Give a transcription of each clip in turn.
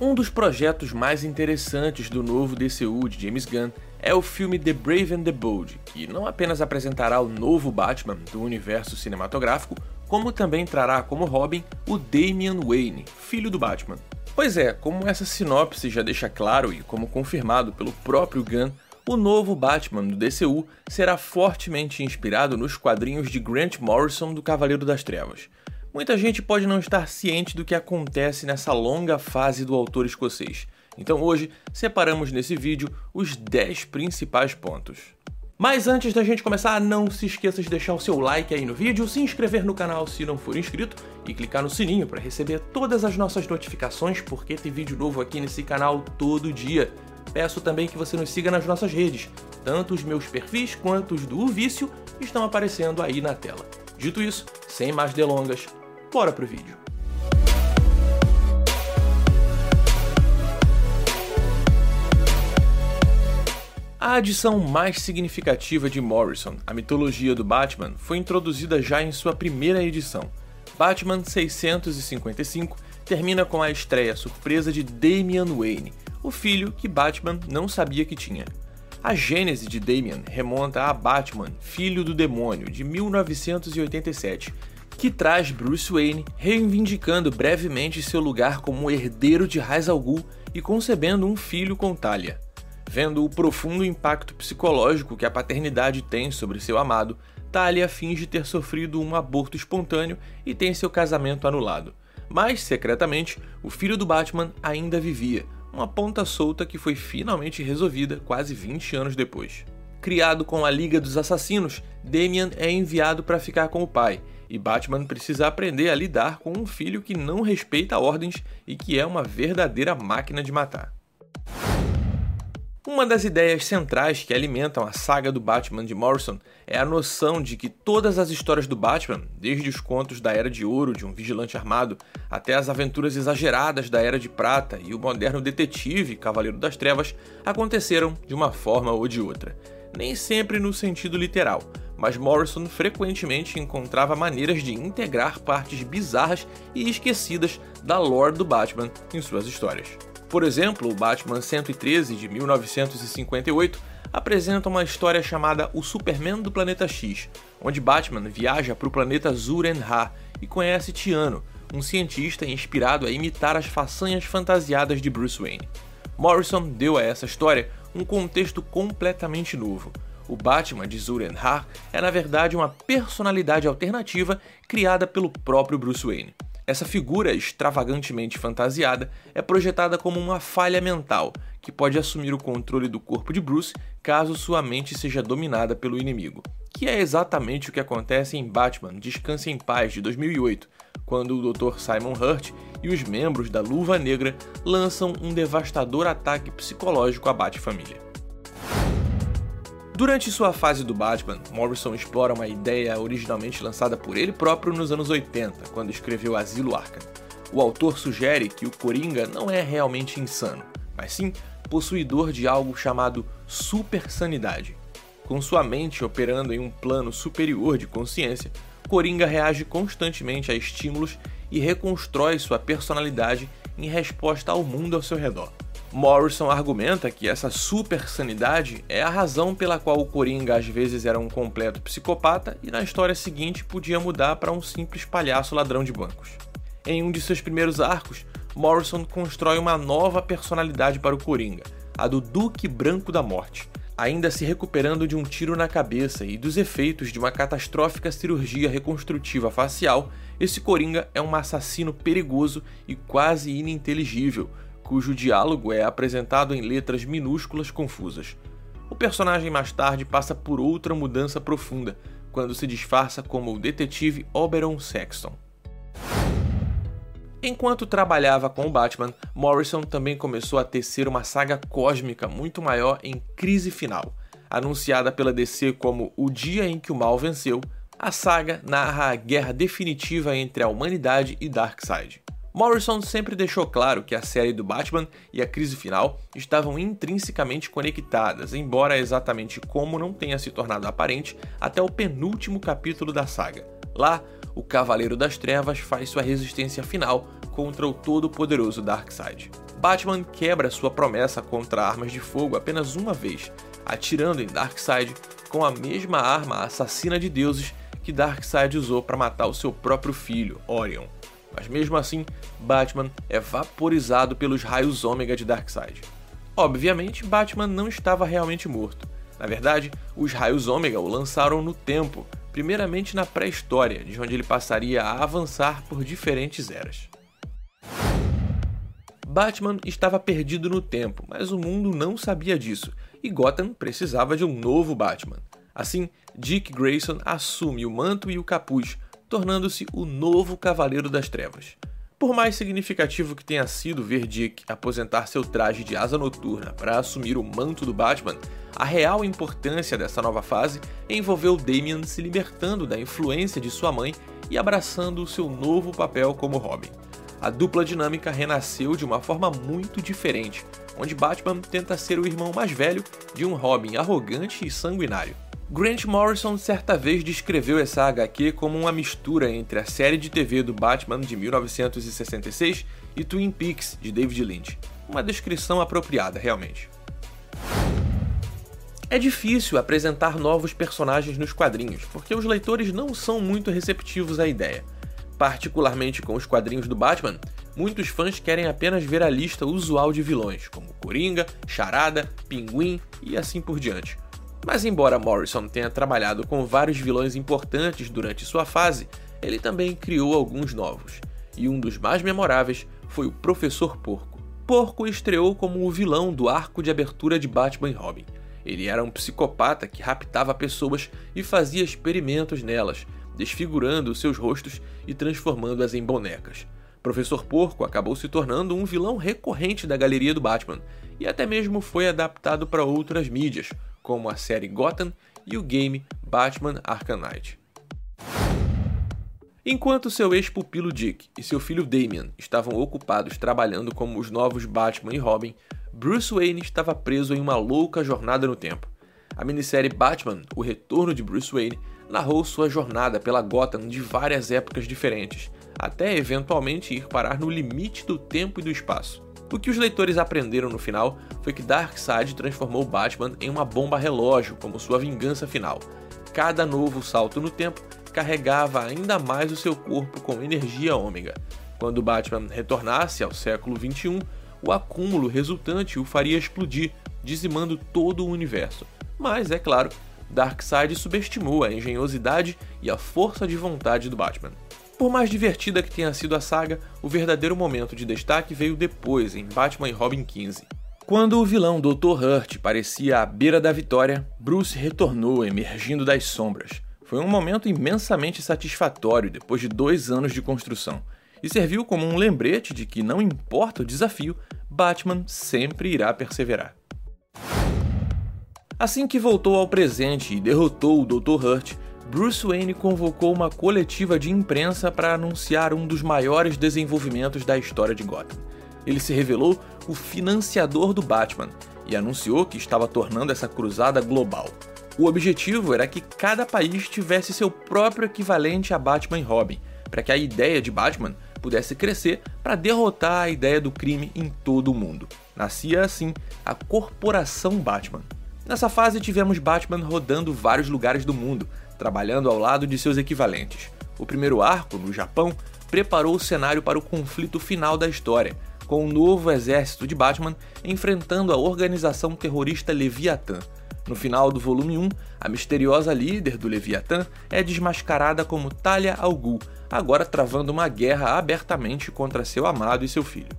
Um dos projetos mais interessantes do novo DCU de James Gunn é o filme The Brave and the Bold, que não apenas apresentará o novo Batman do universo cinematográfico, como também trará como Robin o Damian Wayne, filho do Batman. Pois é, como essa sinopse já deixa claro e como confirmado pelo próprio Gunn, o novo Batman do DCU será fortemente inspirado nos quadrinhos de Grant Morrison do Cavaleiro das Trevas. Muita gente pode não estar ciente do que acontece nessa longa fase do autor escocês, então hoje separamos nesse vídeo os 10 principais pontos. Mas antes da gente começar, não se esqueça de deixar o seu like aí no vídeo, se inscrever no canal se não for inscrito e clicar no sininho para receber todas as nossas notificações, porque tem vídeo novo aqui nesse canal todo dia. Peço também que você nos siga nas nossas redes, tanto os meus perfis quanto os do Vício estão aparecendo aí na tela. Dito isso, sem mais delongas, bora pro vídeo. A adição mais significativa de Morrison à mitologia do Batman foi introduzida já em sua primeira edição. Batman 655 termina com a estreia surpresa de Damian Wayne, o filho que Batman não sabia que tinha. A gênese de Damian remonta a Batman, Filho do Demônio, de 1987, que traz Bruce Wayne reivindicando brevemente seu lugar como herdeiro de Ra's al Ghul e concebendo um filho com Talia. Vendo o profundo impacto psicológico que a paternidade tem sobre seu amado, Talia finge ter sofrido um aborto espontâneo e tem seu casamento anulado. Mas, secretamente, o filho do Batman ainda vivia, uma ponta solta que foi finalmente resolvida quase 20 anos depois. Criado com a Liga dos Assassinos, Damian é enviado para ficar com o pai, e Batman precisa aprender a lidar com um filho que não respeita ordens e que é uma verdadeira máquina de matar. Uma das ideias centrais que alimentam a saga do Batman de Morrison é a noção de que todas as histórias do Batman, desde os contos da Era de Ouro de um vigilante armado, até as aventuras exageradas da Era de Prata e o moderno detetive Cavaleiro das Trevas, aconteceram de uma forma ou de outra. Nem sempre no sentido literal, mas Morrison frequentemente encontrava maneiras de integrar partes bizarras e esquecidas da lore do Batman em suas histórias. Por exemplo, o Batman 113 de 1958 apresenta uma história chamada O Superman do Planeta X, onde Batman viaja para o planeta Zuren-Ha e conhece Tiano, um cientista inspirado a imitar as façanhas fantasiadas de Bruce Wayne. Morrison deu a essa história um contexto completamente novo. O Batman de Zuren-Ha é na verdade uma personalidade alternativa criada pelo próprio Bruce Wayne. Essa figura extravagantemente fantasiada é projetada como uma falha mental que pode assumir o controle do corpo de Bruce caso sua mente seja dominada pelo inimigo, que é exatamente o que acontece em Batman Descanse em Paz de 2008, quando o Dr. Simon Hurt e os membros da Luva Negra lançam um devastador ataque psicológico à Bat-família. Durante sua fase do Batman, Morrison explora uma ideia originalmente lançada por ele próprio nos anos 80, quando escreveu Asilo Arkham. O autor sugere que o Coringa não é realmente insano, mas sim possuidor de algo chamado supersanidade. Com sua mente operando em um plano superior de consciência, Coringa reage constantemente a estímulos e reconstrói sua personalidade em resposta ao mundo ao seu redor. Morrison argumenta que essa super sanidade é a razão pela qual o Coringa às vezes era um completo psicopata e na história seguinte podia mudar para um simples palhaço ladrão de bancos. Em um de seus primeiros arcos, Morrison constrói uma nova personalidade para o Coringa, a do Duque Branco da Morte, ainda se recuperando de um tiro na cabeça e dos efeitos de uma catastrófica cirurgia reconstrutiva facial, esse Coringa é um assassino perigoso e quase ininteligível, cujo diálogo é apresentado em letras minúsculas confusas. O personagem mais tarde passa por outra mudança profunda, quando se disfarça como o detetive Oberon Sexton. Enquanto trabalhava com o Batman, Morrison também começou a tecer uma saga cósmica muito maior em Crise Final. Anunciada pela DC como O Dia em que o Mal Venceu, a saga narra a guerra definitiva entre a humanidade e Darkseid. Morrison sempre deixou claro que a série do Batman e a crise final estavam intrinsecamente conectadas, embora exatamente como não tenha se tornado aparente até o penúltimo capítulo da saga. Lá, o Cavaleiro das Trevas faz sua resistência final contra o todo-poderoso Darkseid. Batman quebra sua promessa contra armas de fogo apenas uma vez, atirando em Darkseid com a mesma arma assassina de deuses que Darkseid usou para matar o seu próprio filho, Orion. Mas mesmo assim, Batman é vaporizado pelos raios ômega de Darkseid. Obviamente, Batman não estava realmente morto. Na verdade, os raios ômega o lançaram no tempo, primeiramente na pré-história, de onde ele passaria a avançar por diferentes eras. Batman estava perdido no tempo, mas o mundo não sabia disso, e Gotham precisava de um novo Batman. Assim, Dick Grayson assume o manto e o capuz, tornando-se o novo Cavaleiro das Trevas. Por mais significativo que tenha sido ver Dick aposentar seu traje de asa noturna para assumir o manto do Batman, a real importância dessa nova fase envolveu Damian se libertando da influência de sua mãe e abraçando seu novo papel como Robin. A dupla dinâmica renasceu de uma forma muito diferente, onde Batman tenta ser o irmão mais velho de um Robin arrogante e sanguinário. Grant Morrison certa vez descreveu essa HQ como uma mistura entre a série de TV do Batman de 1966 e Twin Peaks de David Lynch. Uma descrição apropriada, realmente. É difícil apresentar novos personagens nos quadrinhos, porque os leitores não são muito receptivos à ideia. Particularmente com os quadrinhos do Batman, muitos fãs querem apenas ver a lista usual de vilões, como Coringa, Charada, Pinguim e assim por diante. Mas embora Morrison tenha trabalhado com vários vilões importantes durante sua fase, ele também criou alguns novos, e um dos mais memoráveis foi o Professor Porco. Porco estreou como o vilão do arco de abertura de Batman e Robin. Ele era um psicopata que raptava pessoas e fazia experimentos nelas, desfigurando seus rostos e transformando-as em bonecas. Professor Porco acabou se tornando um vilão recorrente da galeria do Batman, e até mesmo foi adaptado para outras mídias, como a série Gotham e o game Batman Arkham Knight. Enquanto seu ex-pupilo Dick e seu filho Damian estavam ocupados trabalhando como os novos Batman e Robin, Bruce Wayne estava preso em uma louca jornada no tempo. A minissérie Batman: O Retorno de Bruce Wayne narrou sua jornada pela Gotham de várias épocas diferentes, até eventualmente ir parar no limite do tempo e do espaço. O que os leitores aprenderam no final foi que Darkseid transformou Batman em uma bomba relógio como sua vingança final. Cada novo salto no tempo carregava ainda mais o seu corpo com energia ômega. Quando Batman retornasse ao século XXI, o acúmulo resultante o faria explodir, dizimando todo o universo. Mas, é claro, Darkseid subestimou a engenhosidade e a força de vontade do Batman. Por mais divertida que tenha sido a saga, o verdadeiro momento de destaque veio depois, em Batman e Robin 15. Quando o vilão Dr. Hurt parecia à beira da vitória, Bruce retornou emergindo das sombras. Foi um momento imensamente satisfatório depois de dois anos de construção, e serviu como um lembrete de que, não importa o desafio, Batman sempre irá perseverar. Assim que voltou ao presente e derrotou o Dr. Hurt, Bruce Wayne convocou uma coletiva de imprensa para anunciar um dos maiores desenvolvimentos da história de Gotham. Ele se revelou o financiador do Batman e anunciou que estava tornando essa cruzada global. O objetivo era que cada país tivesse seu próprio equivalente a Batman e Robin, para que a ideia de Batman pudesse crescer para derrotar a ideia do crime em todo o mundo. Nascia assim a Corporação Batman. Nessa fase tivemos Batman rodando vários lugares do mundo, trabalhando ao lado de seus equivalentes. O primeiro arco, no Japão, preparou o cenário para o conflito final da história, com o novo exército de Batman enfrentando a organização terrorista Leviatã. No final do volume 1, a misteriosa líder do Leviatã é desmascarada como Talia al Ghul, agora travando uma guerra abertamente contra seu amado e seu filho.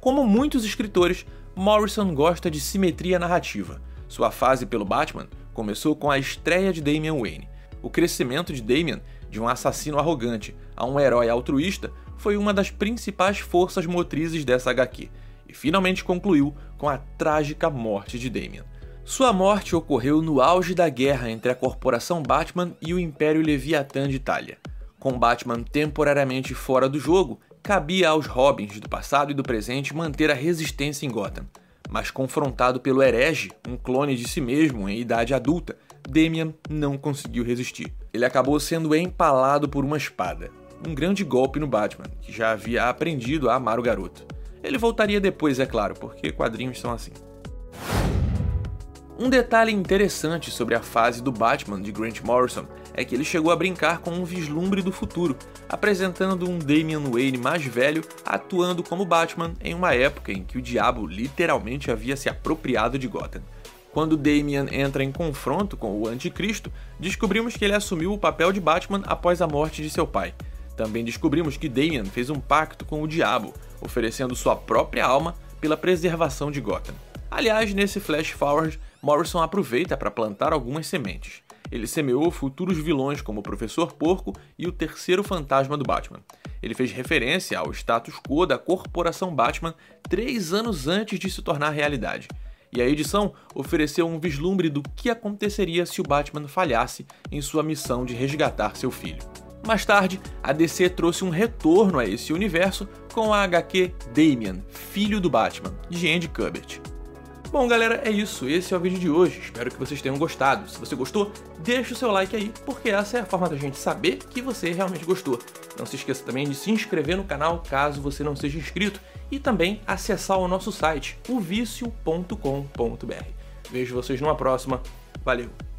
Como muitos escritores, Morrison gosta de simetria narrativa. Sua fase pelo Batman começou com a estreia de Damian Wayne. O crescimento de Damian, de um assassino arrogante a um herói altruísta, foi uma das principais forças motrizes dessa HQ, e finalmente concluiu com a trágica morte de Damian. Sua morte ocorreu no auge da guerra entre a Corporação Batman e o Império Leviatã de Itália. Com Batman temporariamente fora do jogo, cabia aos Robins do passado e do presente manter a resistência em Gotham mas confrontado pelo herege, um clone de si mesmo em idade adulta, Damian não conseguiu resistir. ele acabou sendo empalado por uma espada. Um grande golpe no Batman, que já havia aprendido a amar o garoto. Ele voltaria depois, é claro, porque quadrinhos são assim. Um detalhe interessante sobre a fase do Batman de Grant Morrison é que ele chegou a brincar com um vislumbre do futuro, apresentando um Damian Wayne mais velho atuando como Batman em uma época em que o diabo literalmente havia se apropriado de Gotham. Quando Damian entra em confronto com o Anticristo, descobrimos que ele assumiu o papel de Batman após a morte de seu pai. Também descobrimos que Damian fez um pacto com o diabo, oferecendo sua própria alma pela preservação de Gotham. Aliás, nesse flash forward, Morrison aproveita para plantar algumas sementes. Ele semeou futuros vilões como o Professor Porco e o terceiro fantasma do Batman. Ele fez referência ao status quo da corporação Batman três anos antes de se tornar realidade e a edição ofereceu um vislumbre do que aconteceria se o Batman falhasse em sua missão de resgatar seu filho. Mais tarde, a DC trouxe um retorno a esse universo com a HQ Damian, Filho do Batman, de Andy Kubert. Bom, galera, é isso. Esse é o vídeo de hoje. Espero que vocês tenham gostado. Se você gostou, deixa o seu like aí, porque essa é a forma da gente saber que você realmente gostou. Não se esqueça também de se inscrever no canal caso você não seja inscrito e também acessar o nosso site, ovicio.com.br. Vejo vocês numa próxima. Valeu!